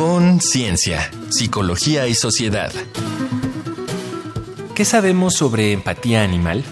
Conciencia, psicología y sociedad. ¿Qué sabemos sobre empatía animal?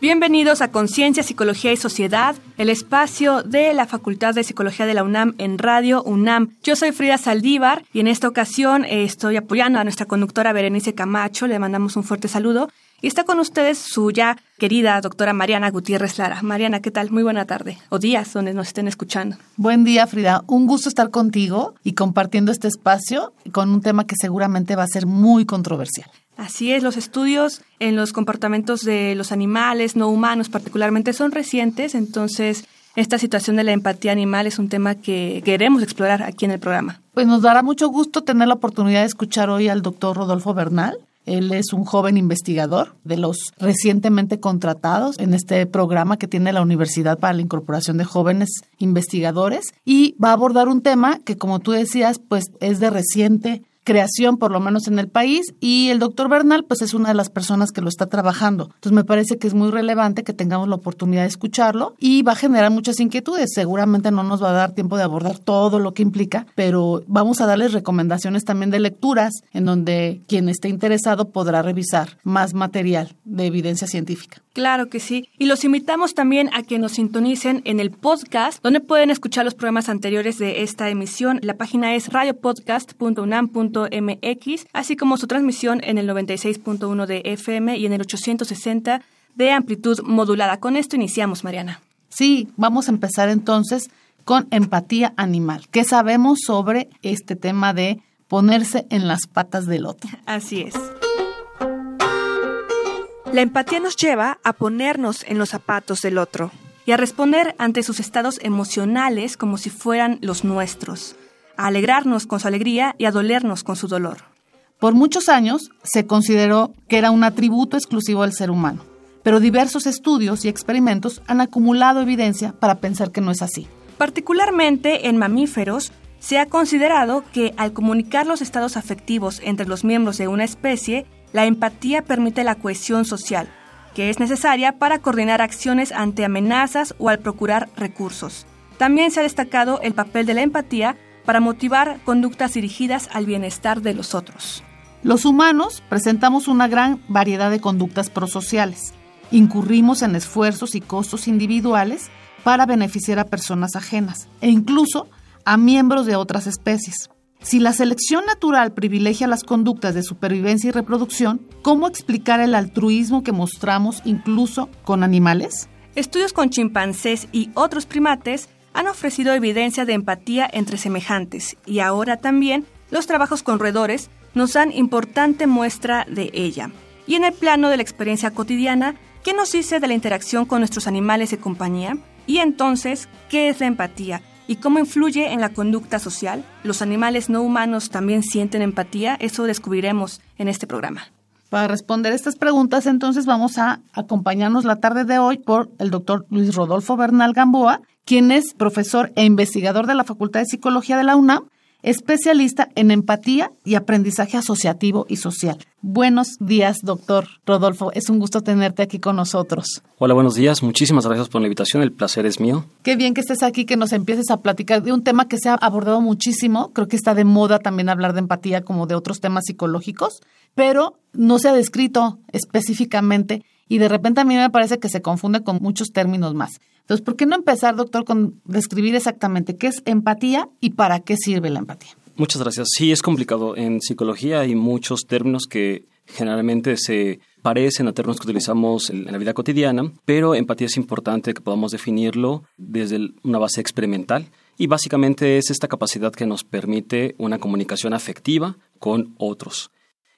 Bienvenidos a Conciencia, Psicología y Sociedad, el espacio de la Facultad de Psicología de la UNAM en Radio UNAM. Yo soy Frida Saldívar y en esta ocasión eh, estoy apoyando a nuestra conductora Berenice Camacho. Le mandamos un fuerte saludo. Y está con ustedes su ya querida doctora Mariana Gutiérrez Lara. Mariana, ¿qué tal? Muy buena tarde o días donde nos estén escuchando. Buen día, Frida. Un gusto estar contigo y compartiendo este espacio con un tema que seguramente va a ser muy controversial. Así es, los estudios en los comportamientos de los animales no humanos particularmente son recientes, entonces esta situación de la empatía animal es un tema que queremos explorar aquí en el programa. Pues nos dará mucho gusto tener la oportunidad de escuchar hoy al doctor Rodolfo Bernal. Él es un joven investigador de los recientemente contratados en este programa que tiene la Universidad para la Incorporación de Jóvenes Investigadores y va a abordar un tema que, como tú decías, pues es de reciente creación, por lo menos en el país, y el doctor Bernal, pues es una de las personas que lo está trabajando. Entonces me parece que es muy relevante que tengamos la oportunidad de escucharlo y va a generar muchas inquietudes. Seguramente no nos va a dar tiempo de abordar todo lo que implica, pero vamos a darles recomendaciones también de lecturas en donde quien esté interesado podrá revisar más material de evidencia científica. Claro que sí. Y los invitamos también a que nos sintonicen en el podcast, donde pueden escuchar los programas anteriores de esta emisión. La página es radiopodcast.unam.mx, así como su transmisión en el 96.1 de FM y en el 860 de amplitud modulada. Con esto iniciamos, Mariana. Sí, vamos a empezar entonces con empatía animal. ¿Qué sabemos sobre este tema de ponerse en las patas del otro? Así es. La empatía nos lleva a ponernos en los zapatos del otro y a responder ante sus estados emocionales como si fueran los nuestros, a alegrarnos con su alegría y a dolernos con su dolor. Por muchos años se consideró que era un atributo exclusivo del ser humano, pero diversos estudios y experimentos han acumulado evidencia para pensar que no es así. Particularmente en mamíferos, se ha considerado que al comunicar los estados afectivos entre los miembros de una especie, la empatía permite la cohesión social, que es necesaria para coordinar acciones ante amenazas o al procurar recursos. También se ha destacado el papel de la empatía para motivar conductas dirigidas al bienestar de los otros. Los humanos presentamos una gran variedad de conductas prosociales. Incurrimos en esfuerzos y costos individuales para beneficiar a personas ajenas e incluso a miembros de otras especies. Si la selección natural privilegia las conductas de supervivencia y reproducción, ¿cómo explicar el altruismo que mostramos incluso con animales? Estudios con chimpancés y otros primates han ofrecido evidencia de empatía entre semejantes y ahora también los trabajos con roedores nos dan importante muestra de ella. Y en el plano de la experiencia cotidiana, ¿qué nos dice de la interacción con nuestros animales de compañía? Y entonces, ¿qué es la empatía? ¿Y cómo influye en la conducta social? ¿Los animales no humanos también sienten empatía? Eso descubriremos en este programa. Para responder estas preguntas, entonces vamos a acompañarnos la tarde de hoy por el doctor Luis Rodolfo Bernal Gamboa, quien es profesor e investigador de la Facultad de Psicología de la UNAM especialista en empatía y aprendizaje asociativo y social. Buenos días, doctor Rodolfo. Es un gusto tenerte aquí con nosotros. Hola, buenos días. Muchísimas gracias por la invitación. El placer es mío. Qué bien que estés aquí, que nos empieces a platicar de un tema que se ha abordado muchísimo. Creo que está de moda también hablar de empatía como de otros temas psicológicos, pero no se ha descrito específicamente y de repente a mí me parece que se confunde con muchos términos más. Entonces, ¿por qué no empezar, doctor, con describir exactamente qué es empatía y para qué sirve la empatía? Muchas gracias. Sí, es complicado. En psicología hay muchos términos que generalmente se parecen a términos que utilizamos en la vida cotidiana, pero empatía es importante que podamos definirlo desde una base experimental y básicamente es esta capacidad que nos permite una comunicación afectiva con otros.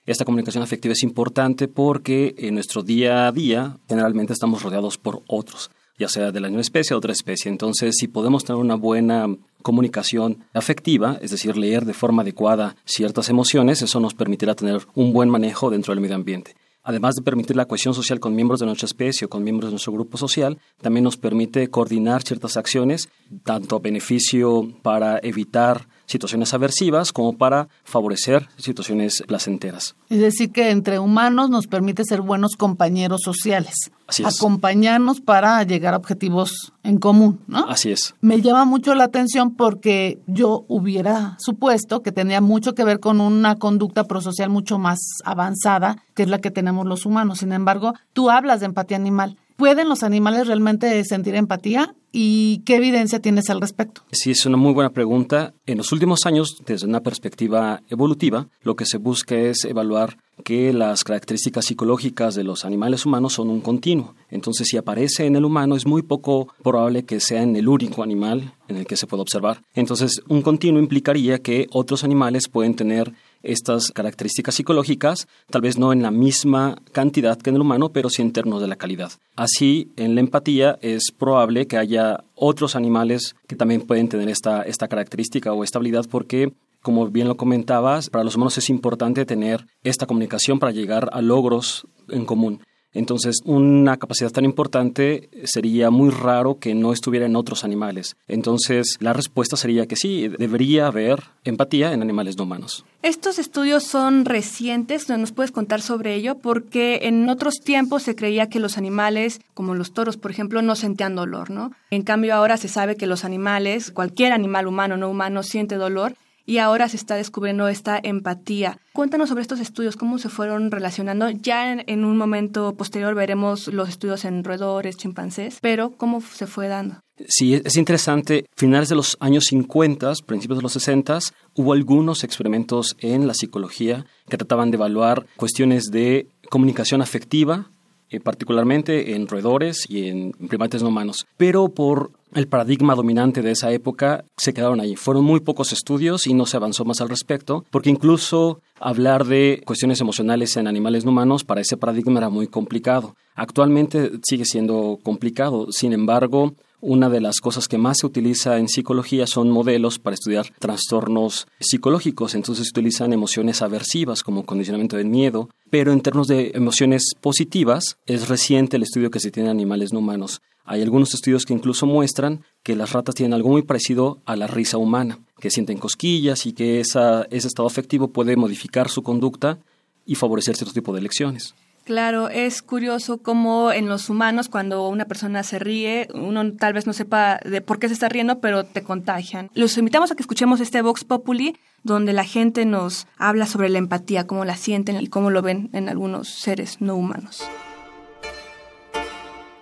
Esta comunicación afectiva es importante porque en nuestro día a día generalmente estamos rodeados por otros ya sea de la misma especie o otra especie. Entonces, si podemos tener una buena comunicación afectiva, es decir, leer de forma adecuada ciertas emociones, eso nos permitirá tener un buen manejo dentro del medio ambiente. Además de permitir la cohesión social con miembros de nuestra especie o con miembros de nuestro grupo social, también nos permite coordinar ciertas acciones, tanto a beneficio para evitar situaciones aversivas como para favorecer situaciones placenteras. Es decir, que entre humanos nos permite ser buenos compañeros sociales. Así es. Acompañarnos para llegar a objetivos en común, ¿no? Así es. Me llama mucho la atención porque yo hubiera supuesto que tenía mucho que ver con una conducta prosocial mucho más avanzada, que es la que tenemos los humanos. Sin embargo, tú hablas de empatía animal. ¿Pueden los animales realmente sentir empatía? ¿Y qué evidencia tienes al respecto? Sí, es una muy buena pregunta. En los últimos años, desde una perspectiva evolutiva, lo que se busca es evaluar que las características psicológicas de los animales humanos son un continuo. Entonces, si aparece en el humano, es muy poco probable que sea en el único animal en el que se pueda observar. Entonces, un continuo implicaría que otros animales pueden tener estas características psicológicas, tal vez no en la misma cantidad que en el humano, pero sí en términos de la calidad. Así, en la empatía es probable que haya otros animales que también pueden tener esta, esta característica o estabilidad porque como bien lo comentabas, para los humanos es importante tener esta comunicación para llegar a logros en común. Entonces, una capacidad tan importante sería muy raro que no estuviera en otros animales. Entonces, la respuesta sería que sí, debería haber empatía en animales no humanos. Estos estudios son recientes, ¿nos puedes contar sobre ello? Porque en otros tiempos se creía que los animales, como los toros, por ejemplo, no sentían dolor, ¿no? En cambio, ahora se sabe que los animales, cualquier animal humano o no humano, siente dolor y ahora se está descubriendo esta empatía. Cuéntanos sobre estos estudios, cómo se fueron relacionando. Ya en, un momento posterior veremos los estudios en roedores, chimpancés, pero cómo se fue dando. Sí, es interesante. Finales de los años 50, principios de los 60, hubo algunos experimentos en la psicología que trataban de evaluar cuestiones de comunicación afectiva, eh, particularmente en roedores y en primates no humanos. Pero por el paradigma dominante de esa época se quedaron ahí. Fueron muy pocos estudios y no se avanzó más al respecto, porque incluso hablar de cuestiones emocionales en animales no humanos para ese paradigma era muy complicado. Actualmente sigue siendo complicado, sin embargo, una de las cosas que más se utiliza en psicología son modelos para estudiar trastornos psicológicos. Entonces se utilizan emociones aversivas como condicionamiento del miedo, pero en términos de emociones positivas es reciente el estudio que se tiene en animales no humanos. Hay algunos estudios que incluso muestran que las ratas tienen algo muy parecido a la risa humana, que sienten cosquillas y que ese estado afectivo puede modificar su conducta y favorecer cierto tipo de elecciones. Claro, es curioso cómo en los humanos cuando una persona se ríe, uno tal vez no sepa de por qué se está riendo, pero te contagian. Los invitamos a que escuchemos este Vox Populi, donde la gente nos habla sobre la empatía, cómo la sienten y cómo lo ven en algunos seres no humanos.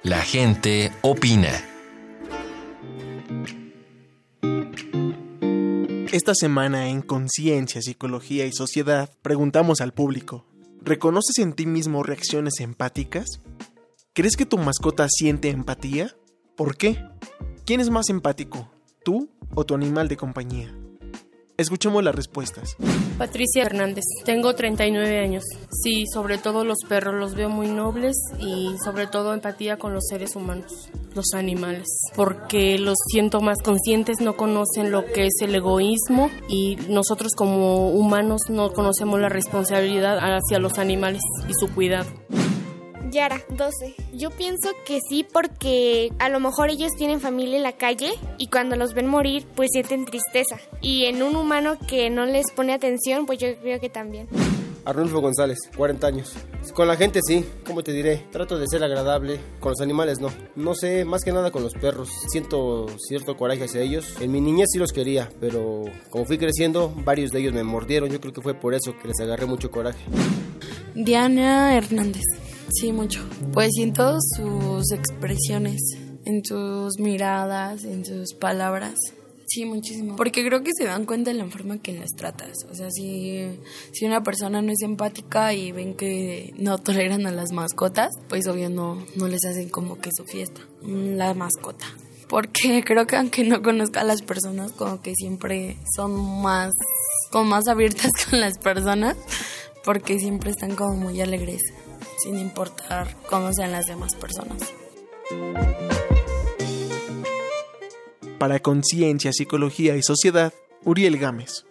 La gente opina. Esta semana en Conciencia, Psicología y Sociedad preguntamos al público, ¿Reconoces en ti mismo reacciones empáticas? ¿Crees que tu mascota siente empatía? ¿Por qué? ¿Quién es más empático, tú o tu animal de compañía? Escuchemos las respuestas. Patricia Hernández, tengo 39 años. Sí, sobre todo los perros los veo muy nobles y sobre todo empatía con los seres humanos, los animales, porque los siento más conscientes, no conocen lo que es el egoísmo y nosotros como humanos no conocemos la responsabilidad hacia los animales y su cuidado. Yara, 12. Yo pienso que sí porque a lo mejor ellos tienen familia en la calle y cuando los ven morir pues sienten tristeza. Y en un humano que no les pone atención pues yo creo que también. Arnulfo González, 40 años. Con la gente sí, como te diré, trato de ser agradable, con los animales no. No sé, más que nada con los perros. Siento cierto coraje hacia ellos. En mi niñez sí los quería, pero como fui creciendo, varios de ellos me mordieron. Yo creo que fue por eso que les agarré mucho coraje. Diana Hernández. Sí, mucho. Pues en todas sus expresiones, en sus miradas, en sus palabras. Sí, muchísimo. Porque creo que se dan cuenta de la forma que las tratas. O sea, si, si una persona no es empática y ven que no toleran a las mascotas, pues obvio no, no les hacen como que su fiesta. La mascota. Porque creo que aunque no conozca a las personas, como que siempre son más, como más abiertas con las personas. Porque siempre están como muy alegres sin importar cómo sean las demás personas. Para Conciencia, Psicología y Sociedad, Uriel Gámez.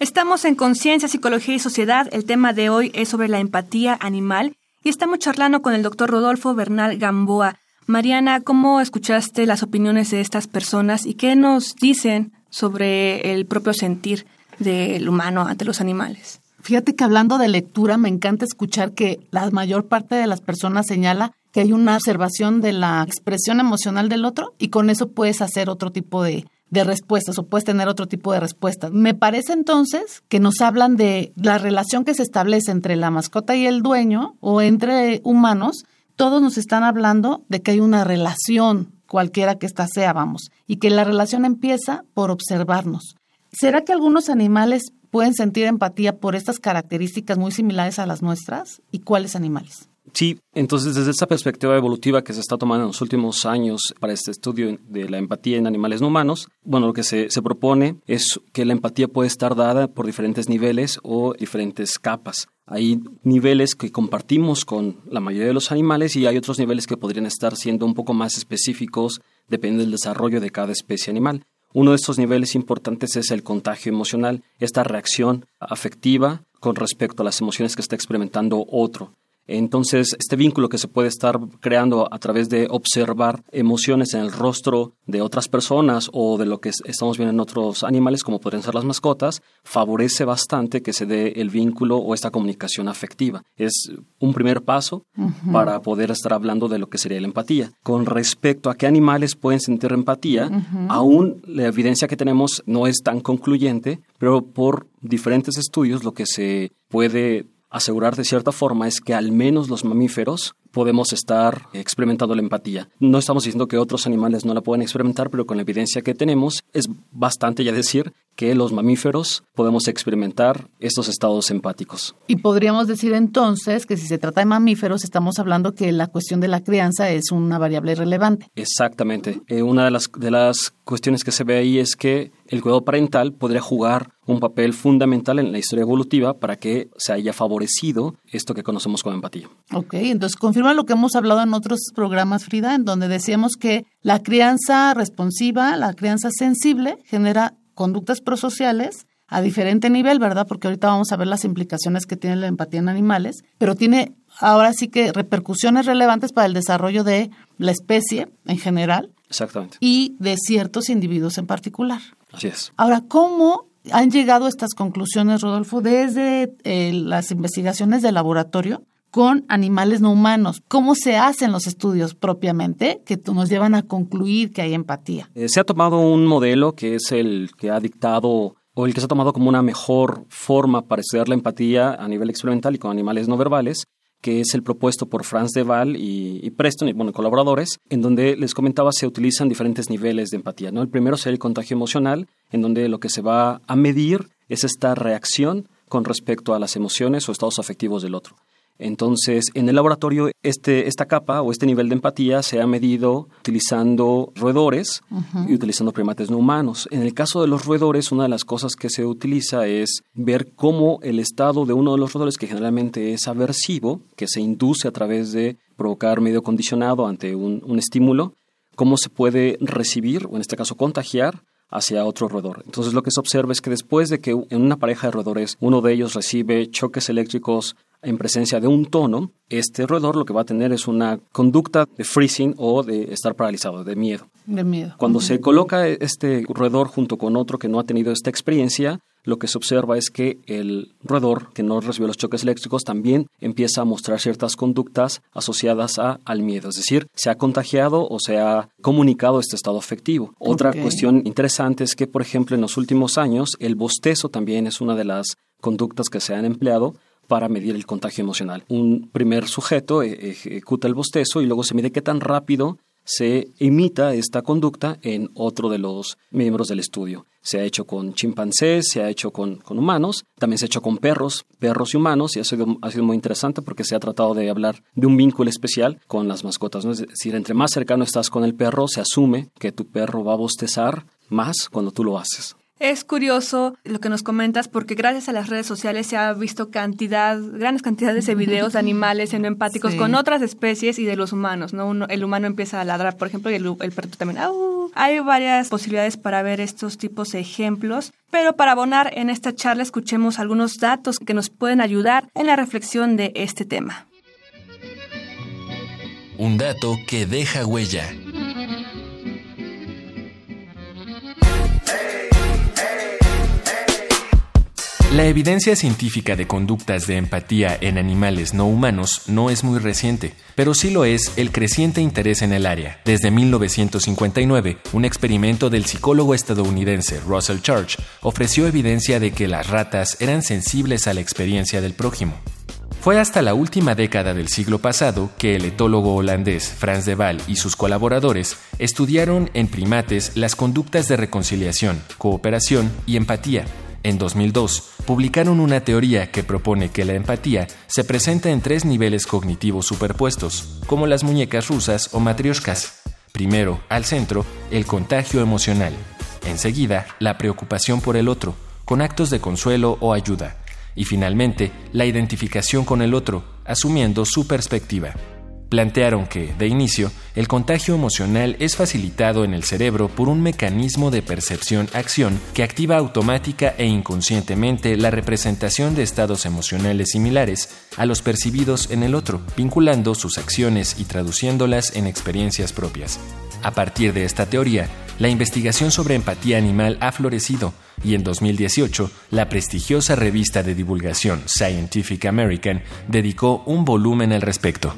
Estamos en Conciencia, Psicología y Sociedad. El tema de hoy es sobre la empatía animal y estamos charlando con el doctor Rodolfo Bernal Gamboa. Mariana, ¿cómo escuchaste las opiniones de estas personas y qué nos dicen sobre el propio sentir del humano ante los animales. Fíjate que hablando de lectura, me encanta escuchar que la mayor parte de las personas señala que hay una observación de la expresión emocional del otro y con eso puedes hacer otro tipo de, de respuestas o puedes tener otro tipo de respuestas. Me parece entonces que nos hablan de la relación que se establece entre la mascota y el dueño o entre humanos. Todos nos están hablando de que hay una relación, cualquiera que ésta sea, vamos, y que la relación empieza por observarnos. ¿Será que algunos animales pueden sentir empatía por estas características muy similares a las nuestras? ¿Y cuáles animales? Sí, entonces desde esta perspectiva evolutiva que se está tomando en los últimos años para este estudio de la empatía en animales no humanos, bueno, lo que se, se propone es que la empatía puede estar dada por diferentes niveles o diferentes capas. Hay niveles que compartimos con la mayoría de los animales y hay otros niveles que podrían estar siendo un poco más específicos, depende del desarrollo de cada especie animal. Uno de estos niveles importantes es el contagio emocional, esta reacción afectiva con respecto a las emociones que está experimentando otro. Entonces, este vínculo que se puede estar creando a través de observar emociones en el rostro de otras personas o de lo que estamos viendo en otros animales, como podrían ser las mascotas, favorece bastante que se dé el vínculo o esta comunicación afectiva. Es un primer paso para poder estar hablando de lo que sería la empatía. Con respecto a qué animales pueden sentir empatía, aún la evidencia que tenemos no es tan concluyente, pero por diferentes estudios lo que se puede asegurar de cierta forma es que al menos los mamíferos podemos estar experimentando la empatía. No estamos diciendo que otros animales no la pueden experimentar, pero con la evidencia que tenemos es bastante ya decir que los mamíferos podemos experimentar estos estados empáticos. Y podríamos decir entonces que si se trata de mamíferos, estamos hablando que la cuestión de la crianza es una variable relevante. Exactamente. Eh, una de las, de las cuestiones que se ve ahí es que el cuidado parental podría jugar un papel fundamental en la historia evolutiva para que se haya favorecido esto que conocemos como empatía. Ok, entonces confirma lo que hemos hablado en otros programas, Frida, en donde decíamos que la crianza responsiva, la crianza sensible, genera conductas prosociales a diferente nivel, ¿verdad? Porque ahorita vamos a ver las implicaciones que tiene la empatía en animales, pero tiene ahora sí que repercusiones relevantes para el desarrollo de la especie en general. Exactamente. Y de ciertos individuos en particular. Así es. Ahora, ¿cómo han llegado a estas conclusiones, Rodolfo, desde eh, las investigaciones de laboratorio con animales no humanos? ¿Cómo se hacen los estudios propiamente que nos llevan a concluir que hay empatía? Eh, se ha tomado un modelo que es el que ha dictado o el que se ha tomado como una mejor forma para estudiar la empatía a nivel experimental y con animales no verbales, que es el propuesto por Franz de Waal y, Preston, y bueno, colaboradores, en donde les comentaba se utilizan diferentes niveles de empatía. ¿no? El primero sería el contagio emocional, en donde lo que se va a medir es esta reacción con respecto a las emociones o estados afectivos del otro. Entonces, en el laboratorio, este, esta capa o este nivel de empatía se ha medido utilizando roedores y utilizando primates no humanos. En el caso de los roedores, una de las cosas que se utiliza es ver cómo el estado de uno de los roedores, que generalmente es aversivo, que se induce a través de provocar medio condicionado ante un, un estímulo, cómo se puede recibir, o en este caso contagiar, hacia otro roedor. Entonces lo que se observa es que después de que en una pareja de roedores uno de ellos recibe choques eléctricos en presencia de un tono, este roedor lo que va a tener es una conducta de freezing o de estar paralizado, de miedo. De miedo. Cuando se coloca este roedor junto con otro que no ha tenido esta experiencia, lo que se observa es que el roedor que no recibió los choques eléctricos también empieza a mostrar ciertas conductas asociadas a, al miedo, es decir, se ha contagiado o se ha comunicado este estado afectivo. Otra cuestión interesante es que, por ejemplo, en los últimos años, el bostezo también es una de las conductas que se han empleado para medir el contagio emocional. Un primer sujeto e-, ejecuta el bostezo y luego se mide qué tan rápido se imita esta conducta en otro de los miembros del estudio. Se ha hecho con chimpancés, se ha hecho con, humanos, también se ha hecho con perros, perros y humanos, y ha sido, ha sido muy interesante porque se ha tratado de hablar de un vínculo especial con las mascotas. Es decir, entre más cercano estás con el perro, se asume que tu perro va a bostezar más cuando tú lo haces. Es curioso lo que nos comentas porque gracias a las redes sociales se ha visto cantidad, grandes cantidades de videos de animales siendo empáticos con otras especies y de los humanos, ¿no? el humano empieza a ladrar, por ejemplo, y el, el perro también. Hay varias posibilidades para ver estos tipos de ejemplos, pero para abonar en esta charla escuchemos algunos datos que nos pueden ayudar en la reflexión de este tema. Un dato que deja huella. La evidencia científica de conductas de empatía en animales no humanos no es muy reciente, pero sí lo es el creciente interés en el área. Desde 1959, un experimento del psicólogo estadounidense Russell Church ofreció evidencia de que las ratas eran sensibles a la experiencia del prójimo. Fue hasta la última década del siglo pasado que el etólogo holandés Frans de Waal y sus colaboradores estudiaron en primates las conductas de reconciliación, cooperación y empatía en 2002, publicaron una teoría que propone que la empatía se presenta en tres niveles cognitivos superpuestos, como las muñecas rusas o matrioshkas. Primero, al centro, el contagio emocional. Enseguida, la preocupación por el otro, con actos de consuelo o ayuda. Y finalmente, la identificación con el otro, asumiendo su perspectiva. Plantearon que, de inicio, el contagio emocional es facilitado en el cerebro por un mecanismo de percepción-acción que activa automática e inconscientemente la representación de estados emocionales similares a los percibidos en el otro, vinculando sus acciones y traduciéndolas en experiencias propias. A partir de esta teoría, la investigación sobre empatía animal ha florecido y en 2018 la prestigiosa revista de divulgación Scientific American dedicó un volumen al respecto.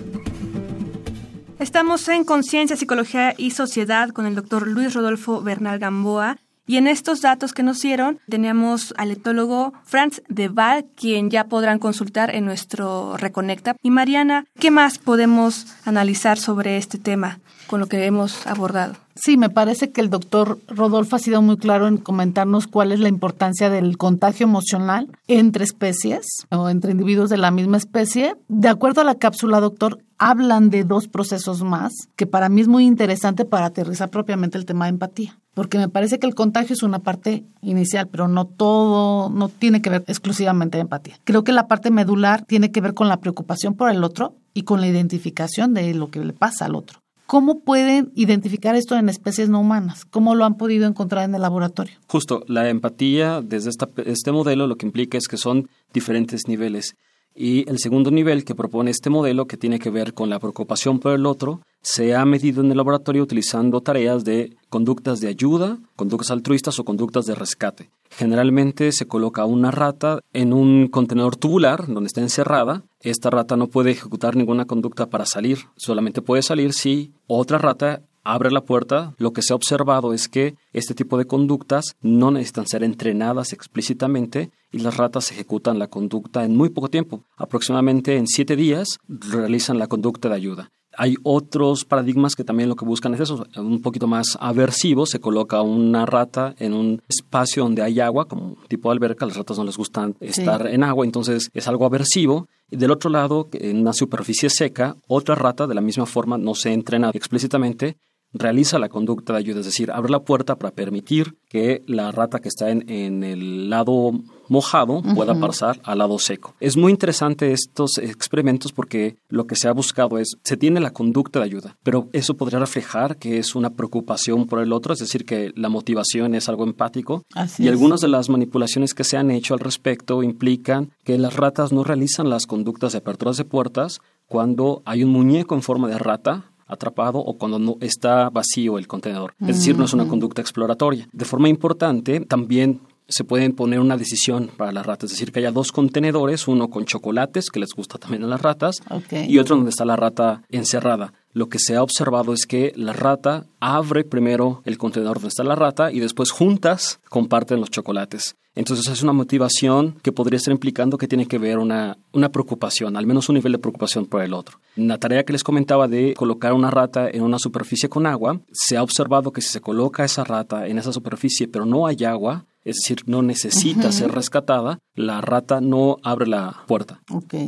Estamos en Conciencia, Psicología y Sociedad con el doctor Luis Rodolfo Bernal Gamboa. Y en estos datos que nos dieron, tenemos al etólogo Franz de Waal, quien ya podrán consultar en nuestro Reconecta. Y Mariana, ¿qué más podemos analizar sobre este tema con lo que hemos abordado? Sí, me parece que el doctor Rodolfo ha sido muy claro en comentarnos cuál es la importancia del contagio emocional entre especies o entre individuos de la misma especie. De acuerdo a la cápsula, doctor, hablan de dos procesos más que para mí es muy interesante para aterrizar propiamente el tema de empatía. Porque me parece que el contagio es una parte inicial, pero no todo, no tiene que ver exclusivamente de empatía. Creo que la parte medular tiene que ver con la preocupación por el otro y con la identificación de lo que le pasa al otro. ¿Cómo pueden identificar esto en especies no humanas? ¿Cómo lo han podido encontrar en el laboratorio? Justo, la empatía desde este modelo lo que implica es que son diferentes niveles. Y el segundo nivel que propone este modelo, que tiene que ver con la preocupación por el otro, se ha medido en el laboratorio utilizando tareas de conductas de ayuda, conductas altruistas o conductas de rescate. Generalmente se coloca una rata en un contenedor tubular donde está encerrada. Esta rata no puede ejecutar ninguna conducta para salir, solamente puede salir si otra rata abre la puerta, lo que se ha observado es que este tipo de conductas no necesitan ser entrenadas explícitamente y las ratas ejecutan la conducta en muy poco tiempo. Aproximadamente en siete días realizan la conducta de ayuda. Hay otros paradigmas que también lo que buscan es eso, un poquito más aversivo. Se coloca una rata en un espacio donde hay agua, como tipo de alberca. Las ratas no les gustan estar en agua, entonces es algo aversivo. Y del otro lado, en una superficie seca, otra rata de la misma forma no se entrena explícitamente, realiza la conducta de ayuda, es decir, abre la puerta para permitir que la rata que está en, el lado mojado pueda pasar al lado seco. Es muy interesante estos experimentos porque lo que se ha buscado es, se tiene la conducta de ayuda, pero eso podría reflejar que es una preocupación por el otro, es decir, que la motivación es algo empático. y algunas de las manipulaciones que se han hecho al respecto implican que las ratas no realizan las conductas de aperturas de puertas cuando hay un muñeco en forma de rata atrapado o cuando no está vacío el contenedor. Es decir, no es una conducta exploratoria. De forma importante, también se pueden poner una decisión para las ratas, es decir, que haya dos contenedores, uno con chocolates, que les gusta también a las ratas, y otro donde está la rata encerrada. Lo que se ha observado es que la rata abre primero el contenedor donde está la rata y después juntas comparten los chocolates. Entonces es una motivación que podría estar implicando que tiene que ver una, una preocupación, al menos un nivel de preocupación por el otro. En la tarea que les comentaba de colocar una rata en una superficie con agua, se ha observado que si se coloca esa rata en esa superficie pero no hay agua, es decir, no necesita ser rescatada, la rata no abre la puerta.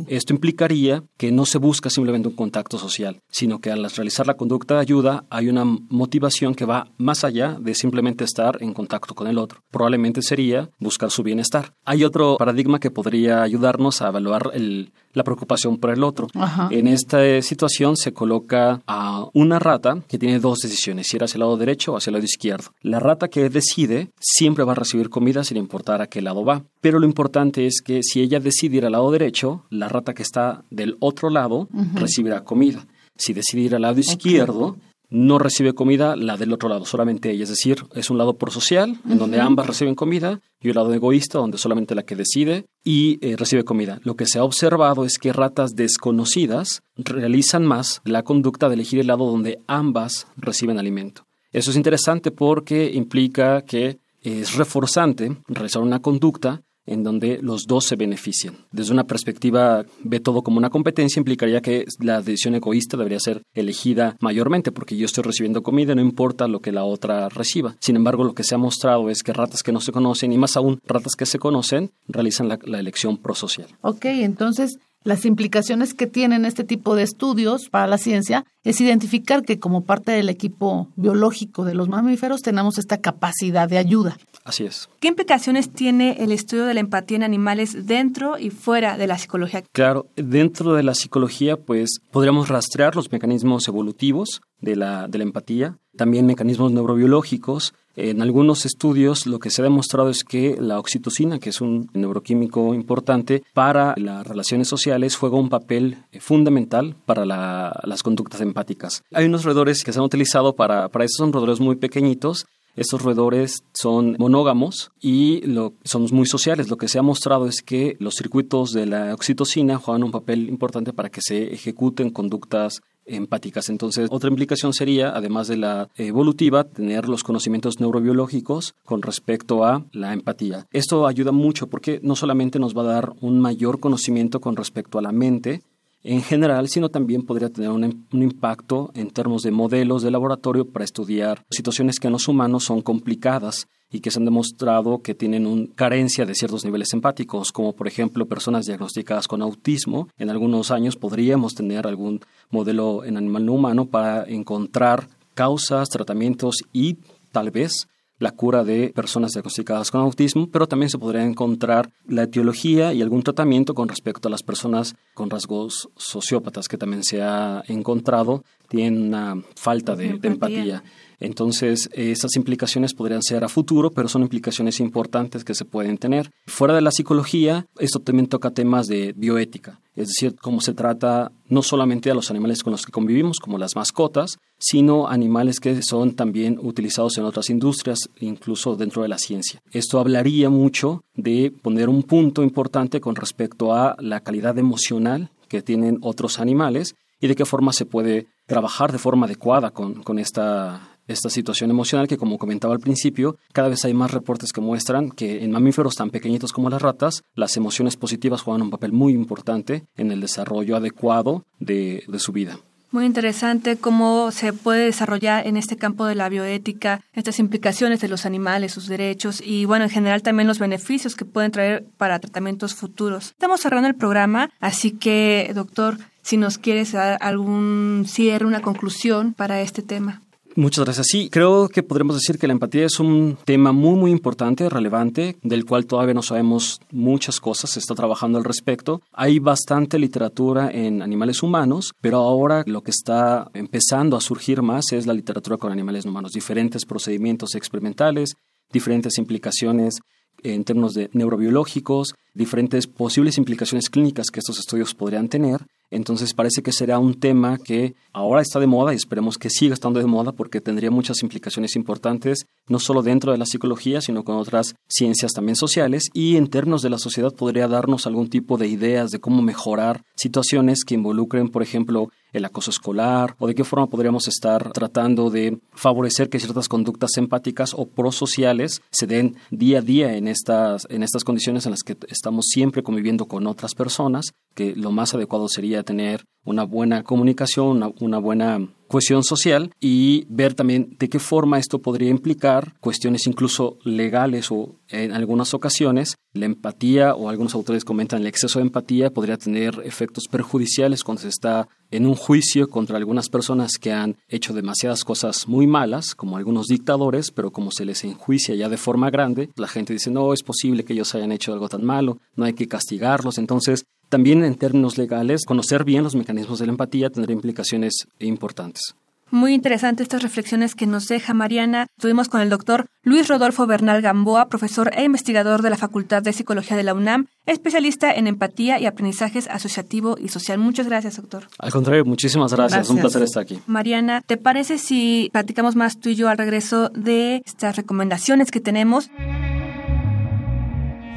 Esto implicaría que no se busca simplemente un contacto social, sino que al realizar la conducta de ayuda hay una motivación que va más allá de simplemente estar en contacto con el otro. Probablemente sería buscar su bienestar. Hay otro paradigma que podría ayudarnos a evaluar el, la preocupación por el otro. En esta situación se coloca a una rata que tiene dos decisiones, ir hacia el lado derecho o hacia el lado izquierdo. La rata que decide siempre va a recibir comida sin importar a qué lado va. Pero lo importante es que si ella decide ir al lado derecho, la rata que está del otro lado recibirá comida. Si decide ir al lado izquierdo, no recibe comida la del otro lado, solamente ella. Es decir, es un lado prosocial, en donde ambas reciben comida, y un lado egoísta, donde solamente la que decide y eh, recibe comida. Lo que se ha observado es que ratas desconocidas realizan más la conducta de elegir el lado donde ambas reciben alimento. Eso es interesante porque implica que es reforzante realizar una conducta en donde los dos se benefician. Desde una perspectiva, ve todo como una competencia, implicaría que la decisión egoísta debería ser elegida mayormente, porque yo estoy recibiendo comida, no importa lo que la otra reciba. Sin embargo, lo que se ha mostrado es que ratas que no se conocen, y más aún ratas que se conocen, realizan la, la elección prosocial. Ok, entonces las implicaciones que tienen este tipo de estudios para la ciencia es identificar que como parte del equipo biológico de los mamíferos tenemos esta capacidad de ayuda. Así es. ¿Qué implicaciones tiene el estudio de la empatía en animales dentro y fuera de la psicología? Claro, dentro de la psicología pues podríamos rastrear los mecanismos evolutivos de la, de la empatía, también mecanismos neurobiológicos, en algunos estudios lo que se ha demostrado es que la oxitocina, que es un neuroquímico importante para las relaciones sociales, juega un papel eh, fundamental para las conductas empáticas. Hay unos roedores que se han utilizado para, para eso, son roedores muy pequeñitos estos roedores son monógamos y lo, son muy sociales. Lo que se ha mostrado es que los circuitos de la oxitocina juegan un papel importante para que se ejecuten conductas empáticas. Entonces, otra implicación sería, además de la evolutiva, tener los conocimientos neurobiológicos con respecto a la empatía. Esto ayuda mucho porque no solamente nos va a dar un mayor conocimiento con respecto a la mente, en general, sino también podría tener un, impacto en términos de modelos de laboratorio para estudiar situaciones que en los humanos son complicadas y que se han demostrado que tienen una carencia de ciertos niveles empáticos, como por ejemplo personas diagnosticadas con autismo. En algunos años podríamos tener algún modelo en animal no humano para encontrar causas, tratamientos y tal vez la cura de personas diagnosticadas con autismo, pero también se podría encontrar la etiología y algún tratamiento con respecto a las personas con rasgos sociópatas que también se ha encontrado tienen una falta de empatía. Entonces, esas implicaciones podrían ser a futuro, pero son implicaciones importantes que se pueden tener. Fuera de la psicología, esto también toca temas de bioética, es decir, cómo se trata no solamente a los animales con los que convivimos, como las mascotas, sino animales que son también utilizados en otras industrias, incluso dentro de la ciencia. Esto hablaría mucho de poner un punto importante con respecto a la calidad emocional que tienen otros animales y de qué forma se puede trabajar de forma adecuada con, con esta esta situación emocional que, como comentaba al principio, cada vez hay más reportes que muestran que en mamíferos tan pequeñitos como las ratas, las emociones positivas juegan un papel muy importante en el desarrollo adecuado de, de su vida. Muy interesante cómo se puede desarrollar en este campo de la bioética estas implicaciones de los animales, sus derechos y, bueno, en general también los beneficios que pueden traer para tratamientos futuros. Estamos cerrando el programa, así que, doctor, si nos quieres dar algún cierre, una conclusión para este tema. Muchas gracias. Sí, creo que podremos decir que la empatía es un tema muy, muy importante, relevante, del cual todavía no sabemos muchas cosas, se está trabajando al respecto. Hay bastante literatura en animales humanos, pero ahora lo que está empezando a surgir más es la literatura con animales humanos, diferentes procedimientos experimentales, diferentes implicaciones en términos de neurobiológicos, diferentes posibles implicaciones clínicas que estos estudios podrían tener entonces parece que será un tema que ahora está de moda y esperemos que siga estando de moda porque tendría muchas implicaciones importantes, no solo dentro de la psicología, sino con otras ciencias también sociales. Y en términos de la sociedad podría darnos algún tipo de ideas de cómo mejorar situaciones que involucren, por ejemplo, el acoso escolar o de qué forma podríamos estar tratando de favorecer que ciertas conductas empáticas o prosociales se den día a día en estas, en estas condiciones en las que estamos siempre conviviendo con otras personas, que lo más adecuado sería tener una buena comunicación, una, buena cohesión social y ver también de qué forma esto podría implicar cuestiones incluso legales o en algunas ocasiones la empatía o algunos autores comentan el exceso de empatía podría tener efectos perjudiciales cuando se está en un juicio contra algunas personas que han hecho demasiadas cosas muy malas, como algunos dictadores, pero como se les enjuicia ya de forma grande, la gente dice, no, es posible que ellos hayan hecho algo tan malo, no hay que castigarlos. Entonces, también en términos legales, conocer bien los mecanismos de la empatía tendrá implicaciones importantes. Muy interesante estas reflexiones que nos deja Mariana. Estuvimos con el doctor Luis Rodolfo Bernal Gamboa, profesor e investigador de la Facultad de Psicología de la UNAM, especialista en empatía y aprendizajes asociativo y social. Muchas gracias, doctor. Al contrario, muchísimas gracias. Un placer estar aquí. Mariana, ¿te parece si platicamos más tú y yo al regreso de estas recomendaciones que tenemos?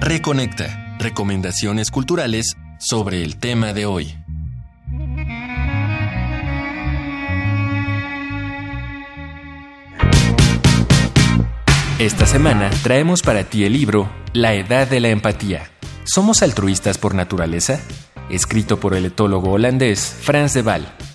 Reconecta. Recomendaciones culturales sobre el tema de hoy. Esta semana traemos para ti el libro La Edad de la Empatía. ¿Somos altruistas por naturaleza? Escrito por el etólogo holandés Frans de Waal.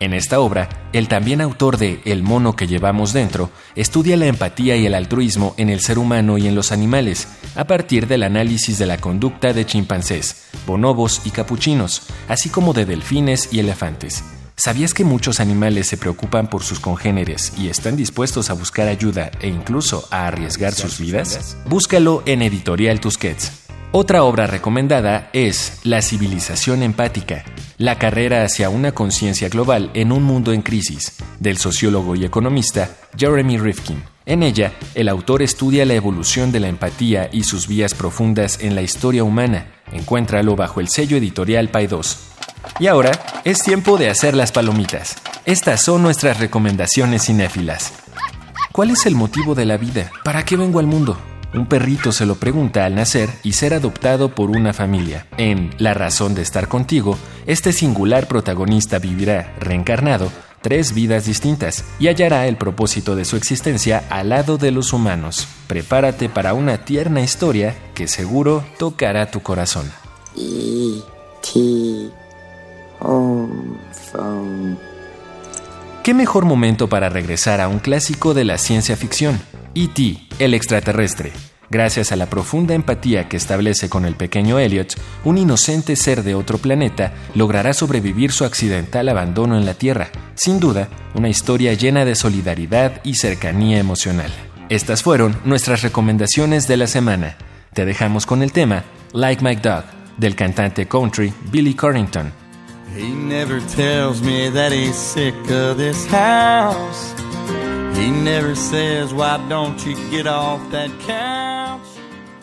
En esta obra, el también autor de El mono que llevamos dentro estudia la empatía y el altruismo en el ser humano y en los animales, a partir del análisis de la conducta de chimpancés, bonobos y capuchinos, así como de delfines y elefantes. ¿Sabías que muchos animales se preocupan por sus congéneres y están dispuestos a buscar ayuda e incluso a arriesgar sus vidas? Búscalo en Editorial Tusquets. Otra obra recomendada es La civilización empática, la carrera hacia una conciencia global en un mundo en crisis, del sociólogo y economista Jeremy Rifkin. En ella, el autor estudia la evolución de la empatía y sus vías profundas en la historia humana. Encuéntralo bajo el sello editorial Paidós. Y ahora es tiempo de hacer las palomitas. Estas son nuestras recomendaciones cinéfilas. ¿Cuál es el motivo de la vida? ¿Para qué vengo al mundo? Un perrito se lo pregunta al nacer y ser adoptado por una familia. En La razón de estar contigo, este singular protagonista vivirá, reencarnado, tres vidas distintas y hallará el propósito de su existencia al lado de los humanos. Prepárate para una tierna historia que seguro tocará tu corazón. ¿Qué mejor momento para regresar a un clásico de la ciencia ficción? E.T., el extraterrestre. Gracias a la profunda empatía que establece con el pequeño Elliot, un inocente ser de otro planeta logrará sobrevivir su accidental abandono en la Tierra. Sin duda, una historia llena de solidaridad y cercanía emocional. Estas fueron nuestras recomendaciones de la semana. Te dejamos con el tema Like My Dog, del cantante country Billy Corrington. He never tells me that he's sick of this house. He never says, why don't you get off that couch?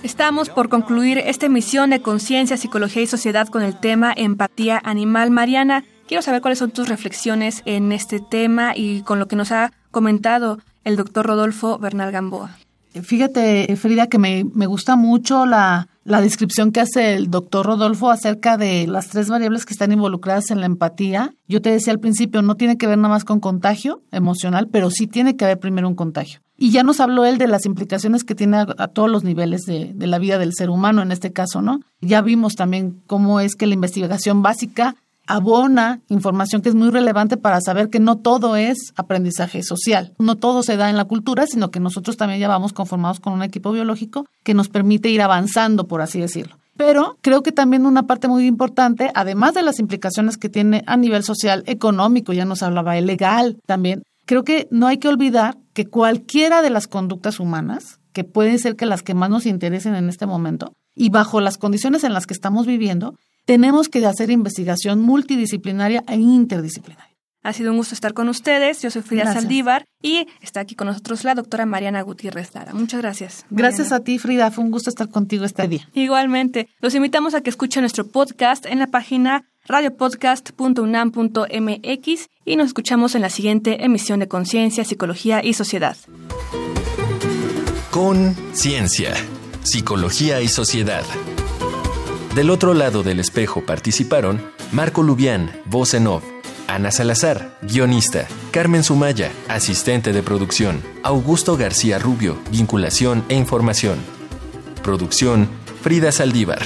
Estamos por concluir esta emisión de Conciencia, Psicología y Sociedad con el tema Empatía Animal. Mariana, quiero saber cuáles son tus reflexiones en este tema y con lo que nos ha comentado el doctor Rodolfo Bernal Gamboa. Fíjate, Frida, que me, me gusta mucho la, la descripción que hace el doctor Rodolfo acerca de las tres variables que están involucradas en la empatía. Yo te decía al principio, no tiene que ver nada más con contagio emocional, pero sí tiene que haber primero un contagio. Y ya nos habló él de las implicaciones que tiene a, a todos los niveles de, de, la vida del ser humano en este caso, ¿no? Ya vimos también cómo es que la investigación básica abona información que es muy relevante para saber que no todo es aprendizaje social, no todo se da en la cultura, sino que nosotros también ya vamos conformados con un equipo biológico que nos permite ir avanzando, por así decirlo. Pero creo que también una parte muy importante, además de las implicaciones que tiene a nivel social, económico, ya nos hablaba, legal también, creo que no hay que olvidar que cualquiera de las conductas humanas, que pueden ser que las que más nos interesen en este momento, y bajo las condiciones en las que estamos viviendo, tenemos que hacer investigación multidisciplinaria e interdisciplinaria. Ha sido un gusto estar con ustedes. Yo soy Frida Saldívar y está aquí con nosotros la doctora Mariana Gutiérrez Lara. Muchas gracias. Mariana. Gracias a ti, Frida. Fue un gusto estar contigo este día. Igualmente. Los invitamos a que escuchen nuestro podcast en la página radiopodcast.unam.mx y nos escuchamos en la siguiente emisión de Conciencia, Psicología y Sociedad. Con Ciencia, Psicología y Sociedad. Del otro lado del espejo participaron Marco Lubián, voz en off, Ana Salazar, guionista, Carmen Sumaya, asistente de producción, Augusto García Rubio, vinculación e información. Producción, Frida Saldívar.